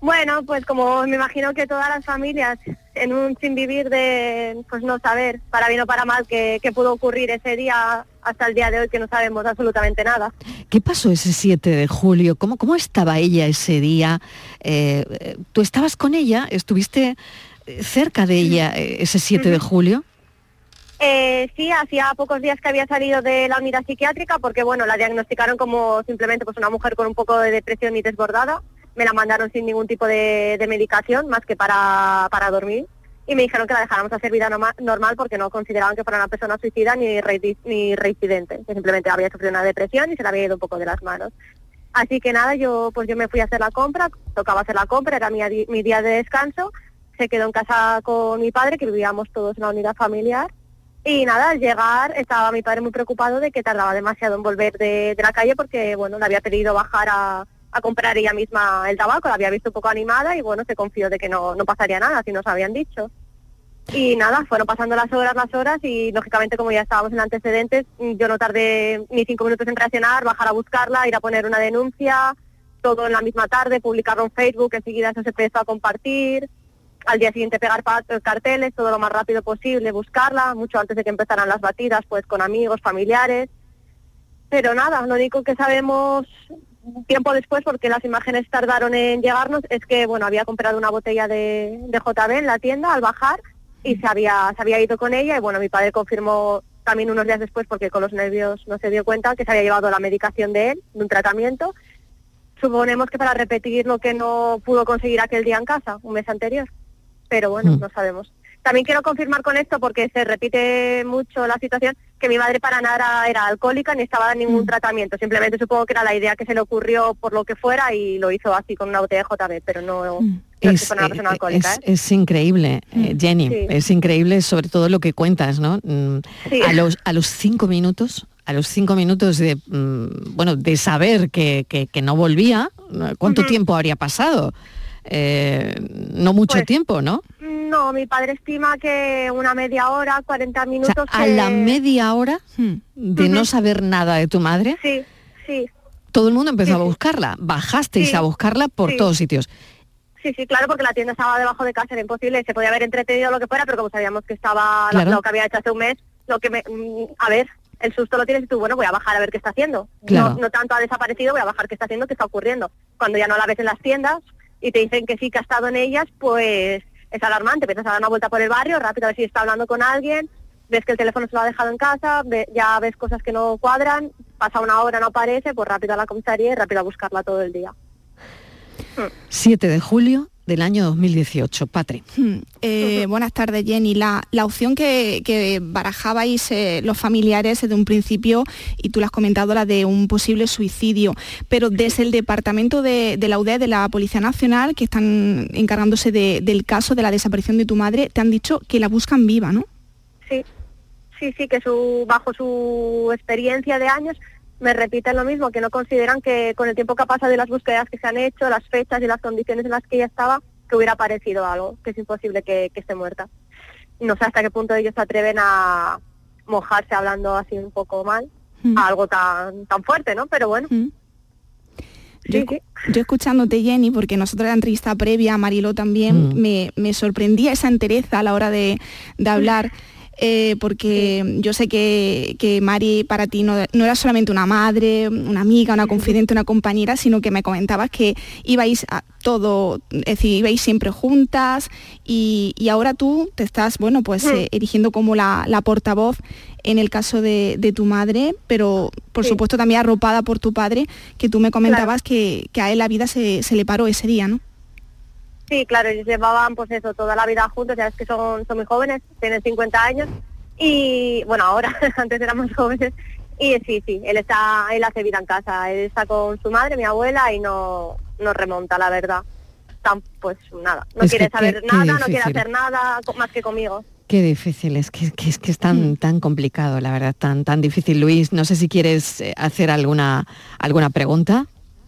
Bueno, pues como me imagino que todas las familias en un sin vivir de pues no saber, para bien o para mal, qué pudo ocurrir ese día hasta el día de hoy que no sabemos absolutamente nada. ¿Qué pasó ese 7 de julio? ¿Cómo, cómo estaba ella ese día? Eh, eh, ¿Tú estabas con ella? ¿Estuviste eh, cerca de ella eh, ese 7 de julio? Eh, sí, hacía pocos días que había salido de la unidad psiquiátrica porque bueno, la diagnosticaron como simplemente pues una mujer con un poco de depresión y desbordada me la mandaron sin ningún tipo de, de medicación, más que para, para dormir. Y me dijeron que la dejáramos hacer vida norma- normal porque no consideraban que fuera una persona suicida ni, reidi- ni reincidente, que simplemente había sufrido una depresión y se le había ido un poco de las manos. Así que nada, yo pues yo me fui a hacer la compra, tocaba hacer la compra, era mi, mi día de descanso, se quedó en casa con mi padre, que vivíamos todos en la unidad familiar, y nada, al llegar estaba mi padre muy preocupado de que tardaba demasiado en volver de, de la calle porque, bueno, le había pedido bajar a, a comprar ella misma el tabaco, la había visto un poco animada y, bueno, se confió de que no, no pasaría nada, si nos habían dicho. Y nada, fueron pasando las horas, las horas y lógicamente como ya estábamos en antecedentes, mm, yo no tardé ni cinco minutos en reaccionar, bajar a buscarla, ir a poner una denuncia, todo en la misma tarde, publicarlo en Facebook, enseguida eso se empezó a compartir, al día siguiente pegar pa- carteles, todo lo más rápido posible, buscarla, mucho antes de que empezaran las batidas, pues con amigos, familiares. Pero nada, lo único que sabemos tiempo después, porque las imágenes tardaron en llegarnos, es que bueno había comprado una botella de, de JB en la tienda al bajar y se había, se había ido con ella y bueno, mi padre confirmó también unos días después, porque con los nervios no se dio cuenta, que se había llevado la medicación de él, de un tratamiento. Suponemos que para repetir lo que no pudo conseguir aquel día en casa, un mes anterior. Pero bueno, no sabemos. También quiero confirmar con esto, porque se repite mucho la situación, que mi madre para nada era alcohólica ni estaba en ningún tratamiento. Simplemente supongo que era la idea que se le ocurrió por lo que fuera y lo hizo así con una botella de JB, pero no, no es una persona eh, alcohólica. es- ¿eh? es increíble, eh, Jenny, Sí. es increíble sobre todo lo que cuentas, ¿no? Mm, Sí. A, los, a los cinco minutos, a los cinco minutos de, mm, bueno, de saber que, que- que no volvía, ¿cuánto tiempo habría pasado? Eh, no mucho Pues, tiempo, ¿no? No, mi padre estima que una media hora, 40 minutos. A que- la media hora de no saber nada de tu madre, Sí, sí. todo el mundo empezó a buscarla, bajasteis Sí. a buscarla por Sí. todos sitios. Sí, sí, claro, porque la tienda estaba debajo de casa, era imposible, se podía haber entretenido lo que fuera, pero como sabíamos que estaba lo- Claro. lo, que había hecho hace un mes, lo que me, mm, a ver, el susto lo tienes y tú, bueno, voy a bajar a ver qué está haciendo. Claro. No, no tanto ha desaparecido, voy a bajar qué está haciendo, qué está ocurriendo. Cuando ya no la ves en las tiendas y te dicen que sí que ha estado en ellas, pues es alarmante, empiezas a dar una vuelta por el barrio, rápido a ver si está hablando con alguien, ves que el teléfono se lo ha dejado en casa, ve- ya ves cosas que no cuadran, pasa una hora, no aparece, pues rápido a la comisaría y rápido a buscarla todo el día. 7 de julio del año 2018. Patri. Hmm, eh, buenas tardes, Jenny. La, la opción que, que barajabais eh, los familiares desde un principio, y tú la has comentado, la de un posible suicidio, pero desde el departamento de, de la UDE, de la Policía Nacional, que están encargándose de- del caso de la desaparición de tu madre, te han dicho que la buscan viva, ¿no? Sí, sí, sí, que su, bajo su experiencia de años me repiten lo mismo, que no consideran que con el tiempo que ha pasado y las búsquedas que se han hecho, las fechas y las condiciones en las que ella estaba, que hubiera aparecido algo, que es imposible que, que esté muerta. No sé hasta qué punto ellos se atreven a mojarse hablando así un poco mal, a algo tan, tan fuerte, ¿no? Pero bueno. Yo, escu- yo escuchándote, Jenny, porque nosotros en la entrevista previa, Marilo también, me, me sorprendía esa entereza a la hora de, de hablar. eh, porque yo sé que, que Mari para ti no, no era solamente una madre, una amiga, una confidente, una compañera, sino que me comentabas que ibais a todo, es decir, ibais siempre juntas y, y ahora tú te estás, bueno, pues eh, erigiendo como la, la portavoz en el caso de, de tu madre, pero por supuesto también arropada por tu padre, que tú me comentabas que, que a él la vida se, se le paró ese día, ¿no? Sí, claro, ellos llevaban pues eso, toda la vida juntos, ya es que son, son muy jóvenes, tienen 50 años y bueno, ahora, antes eran más jóvenes y sí, sí, él está, él hace vida en casa, él está con su madre, mi abuela y no, no remonta, la verdad. Tan, pues nada, no Es quiere que saber nada, no quiere hacer nada más que conmigo. Qué difícil, es que, es que es tan, tan complicado, la verdad, tan, tan difícil. Luis, no sé si quieres eh, hacer alguna, alguna pregunta.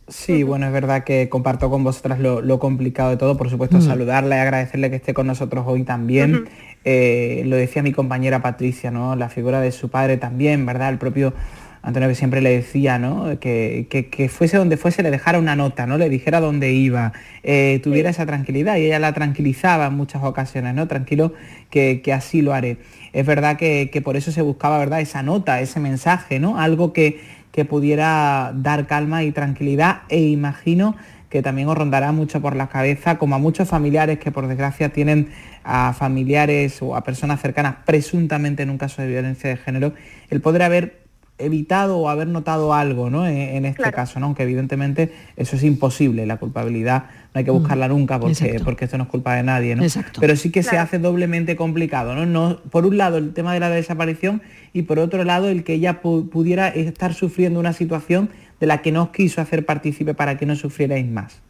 Sí, bueno, es verdad que comparto con vosotras lo, lo complicado de todo. Por supuesto, Mm. saludarla y agradecerle que esté con nosotros hoy también. Eh, lo decía mi compañera Patricia, ¿no? La figura de su padre también, ¿verdad? El propio Antonio que siempre le decía, ¿no? Que, que- que fuese donde fuese, le dejara una nota, ¿no? Le dijera dónde iba, eh, tuviera esa tranquilidad y ella la tranquilizaba en muchas ocasiones, ¿no? Tranquilo que, que así lo haré. Es verdad que, que por eso se buscaba, ¿verdad? Esa nota, ese mensaje, ¿no? Algo que, que pudiera dar calma y tranquilidad e imagino que también os rondará mucho por la cabeza, como a muchos familiares que por desgracia tienen a familiares o a personas cercanas presuntamente en un caso de violencia de género, el poder haber evitado o haber notado algo ¿no? en, este caso, ¿no? aunque evidentemente eso es imposible, la culpabilidad no hay que buscarla nunca porque, porque esto no es culpa de nadie, ¿no? Pero sí que se hace doblemente complicado, ¿no? ¿no? Por un lado el tema de la desaparición y por otro lado el que ella pudiera estar sufriendo una situación de la que no os quiso hacer partícipe para que no sufrierais más.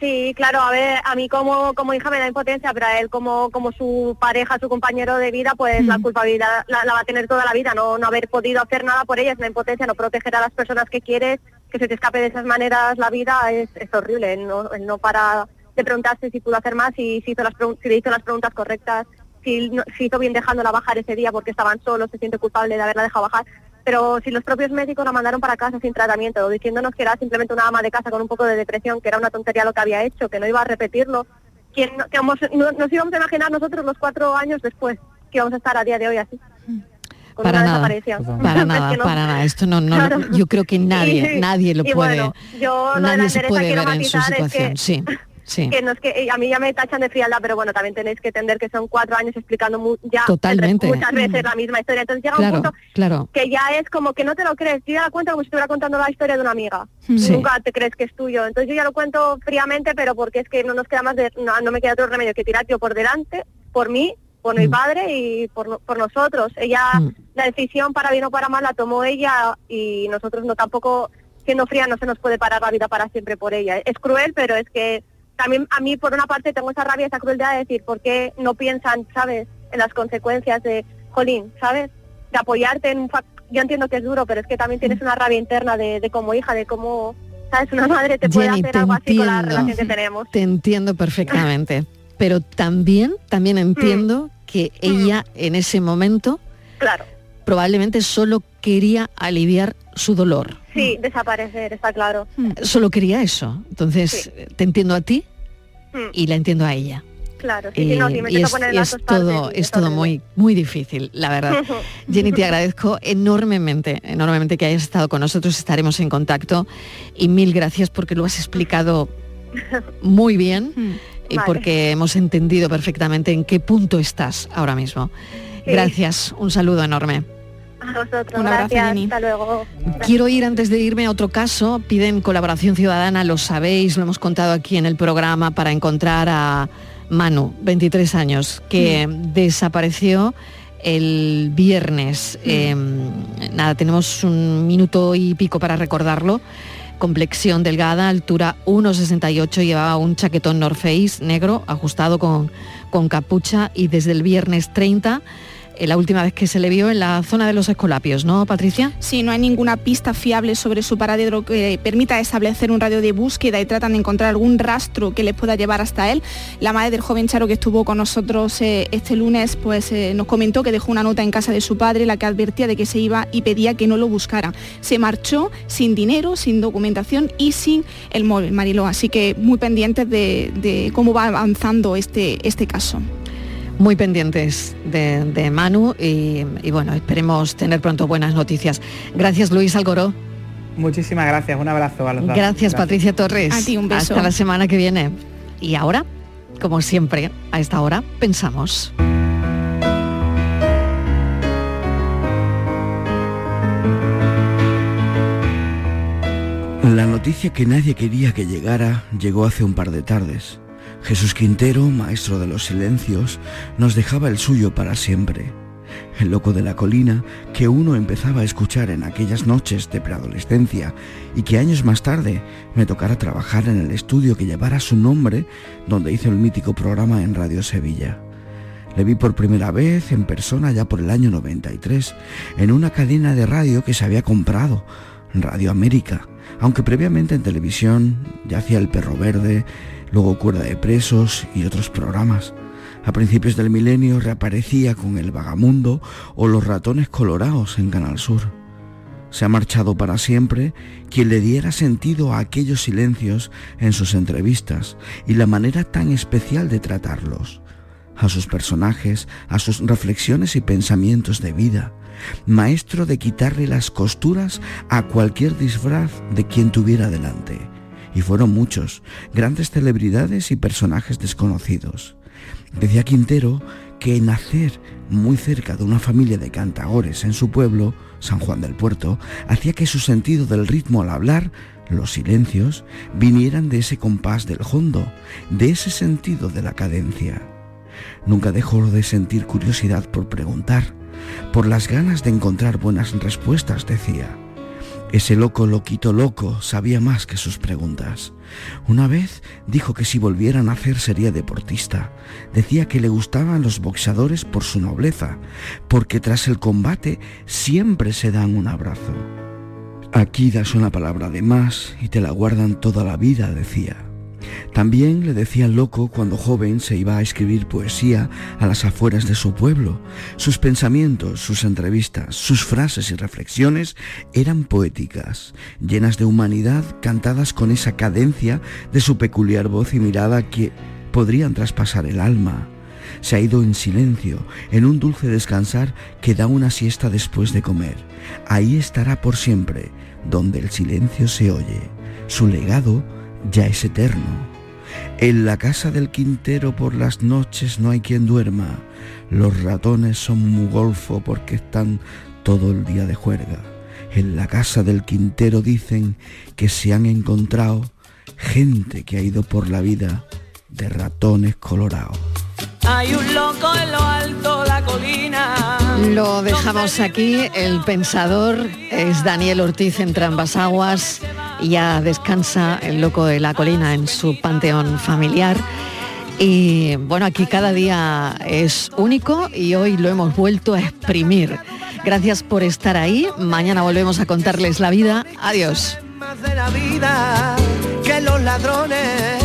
Sí, claro, a ver, a mí como, como hija me da impotencia, pero a él como, como su pareja, su compañero de vida, pues la culpabilidad la, va a tener toda la vida, no, no haber podido hacer nada por ella es una impotencia, no proteger a las personas que quieres, que se te escape de esas maneras la vida es, es horrible, él no, no para de preguntarse si pudo hacer más, si, si, hizo las, si le hizo las preguntas correctas, si, si hizo bien dejándola bajar ese día porque estaban solos, se siente culpable de haberla dejado bajar pero si los propios médicos la mandaron para casa sin tratamiento, diciéndonos que era simplemente una ama de casa con un poco de depresión, que era una tontería lo que había hecho, que no iba a repetirlo, que, nos íbamos a imaginar nosotros los cuatro años después que íbamos a estar a día de hoy así. para nada, para nada, para nada. Esto no, no yo creo que nadie, nadie lo puede, nadie se puede ver en su situación, sí. Que, no es que a mí ya me tachan de frialdad, pero bueno, también tenéis que entender que son cuatro años explicando ya muchas veces la misma historia. Entonces llega un punto que ya es como que no te lo crees. Yo ya la cuento como si estuviera contando la historia de una amiga. Nunca te crees que es tuyo. Entonces yo ya lo cuento fríamente, pero porque es que no nos queda más de, no, me queda otro remedio que tirar yo por delante, por mí, por mi mm. padre y por, por nosotros. Ella, mm. la decisión para bien o para mal la tomó ella y nosotros no tampoco, siendo fría, no se nos puede parar la vida para siempre por ella. Es cruel, pero es que también a mí por una parte tengo esa rabia, esa crueldad de decir, ¿por qué no piensan, sabes, en las consecuencias de, jolín, sabes, de apoyarte en un yo entiendo que es duro, pero es que también tienes una rabia interna de, como hija, de cómo, sabes, una madre te puede hacer algo así con la relación que tenemos. Te entiendo perfectamente, pero también, también mm. entiendo que mm. ella en ese momento, claro, probablemente solo quería aliviar su dolor. Sí, desaparecer, está claro. Mm. Solo quería eso. Entonces, te entiendo a ti mm. y la entiendo a ella. Claro, sí, no, me y es, es todo, es todo muy, muy difícil, la verdad. Jenny, te agradezco enormemente, enormemente que hayas estado con nosotros, estaremos en contacto y mil gracias porque lo has explicado muy bien mm. y porque hemos entendido perfectamente en qué punto estás ahora mismo. Gracias, un saludo enorme. Un abrazo, Hasta luego. Quiero ir antes de irme a otro caso. Piden colaboración ciudadana, lo sabéis, lo hemos contado aquí en el programa para encontrar a Manu, 23 años, que mm. desapareció el viernes. Mm. Em, nada, tenemos un minuto y pico para recordarlo. Complexión delgada, altura 1,68, llevaba un chaquetón North Face negro ajustado con, con capucha y desde el viernes 30 eh, la última vez que se le vio en la zona de los Escolapios, ¿no, Patricia? Sí, no hay ninguna pista fiable sobre su paradero que permita establecer un radio de búsqueda y tratan de encontrar algún rastro que les pueda llevar hasta él. La madre del joven Charo que estuvo con nosotros eh, este lunes, pues eh, nos comentó que dejó una nota en casa de su padre, la que advertía de que se iba y pedía que no lo buscara. Se marchó sin dinero, sin documentación y sin el móvil, Mariló. Así que muy pendientes de, de cómo va avanzando este, este caso muy pendientes de, Manu y, bueno, esperemos tener pronto buenas noticias. Gracias Luis Algoró. Muchísimas gracias, un abrazo a los dos. Gracias, Patricia Torres. A ti un beso. Hasta la semana que viene. Y ahora, como siempre, a esta hora, pensamos. La noticia que nadie quería que llegara llegó hace un par de tardes. Jesús Quintero, maestro de los silencios, nos dejaba el suyo para siempre. El loco de la colina que uno empezaba a escuchar en aquellas noches de preadolescencia y que años más tarde me tocara trabajar en el estudio que llevara su nombre donde hice el mítico programa en Radio Sevilla. Le vi por primera vez en persona ya por el año 93 en una cadena de radio que se había comprado, Radio América, aunque previamente en televisión ya hacía El Perro Verde, luego Cuerda de Presos y otros programas. A principios del milenio reaparecía con El Vagamundo o Los Ratones Colorados en Canal Sur. Se ha marchado para siempre quien le diera sentido a aquellos silencios en sus entrevistas y la manera tan especial de tratarlos, a sus personajes, a sus reflexiones y pensamientos de vida, maestro de quitarle las costuras a cualquier disfraz de quien tuviera delante y fueron muchos, grandes celebridades y personajes desconocidos. Decía Quintero que nacer muy cerca de una familia de cantagores en su pueblo San Juan del Puerto, hacía que su sentido del ritmo al hablar, los silencios, vinieran de ese compás del hondo, de ese sentido de la cadencia. Nunca dejó de sentir curiosidad por preguntar, por las ganas de encontrar buenas respuestas, decía. Ese loco loquito loco sabía más que sus preguntas. Una vez dijo que si volviera a nacer sería deportista. Decía que le gustaban los boxeadores por su nobleza, porque tras el combate siempre se dan un abrazo. Aquí das una palabra de más y te la guardan toda la vida, decía. También le decía loco cuando joven se iba a escribir poesía a las afueras de su pueblo. Sus pensamientos, sus entrevistas, sus frases y reflexiones eran poéticas, llenas de humanidad, cantadas con esa cadencia de su peculiar voz y mirada que podrían traspasar el alma. Se ha ido en silencio, en un dulce descansar que da una siesta después de comer. Ahí estará por siempre, donde el silencio se oye. Su legado ya es eterno. En la casa del Quintero por las noches no hay quien duerma. Los ratones son muy golfo porque están todo el día de juerga. En la casa del Quintero dicen que se han encontrado gente que ha ido por la vida de ratones colorados. Hay un loco en lo alto, la colina. Lo dejamos aquí. El pensador es Daniel Ortiz entre ambas aguas. Ya descansa el loco de la colina en su panteón familiar. Y bueno, aquí cada día es único y hoy lo hemos vuelto a exprimir. Gracias por estar ahí. Mañana volvemos a contarles la vida. Adiós. Más de la vida que los ladrones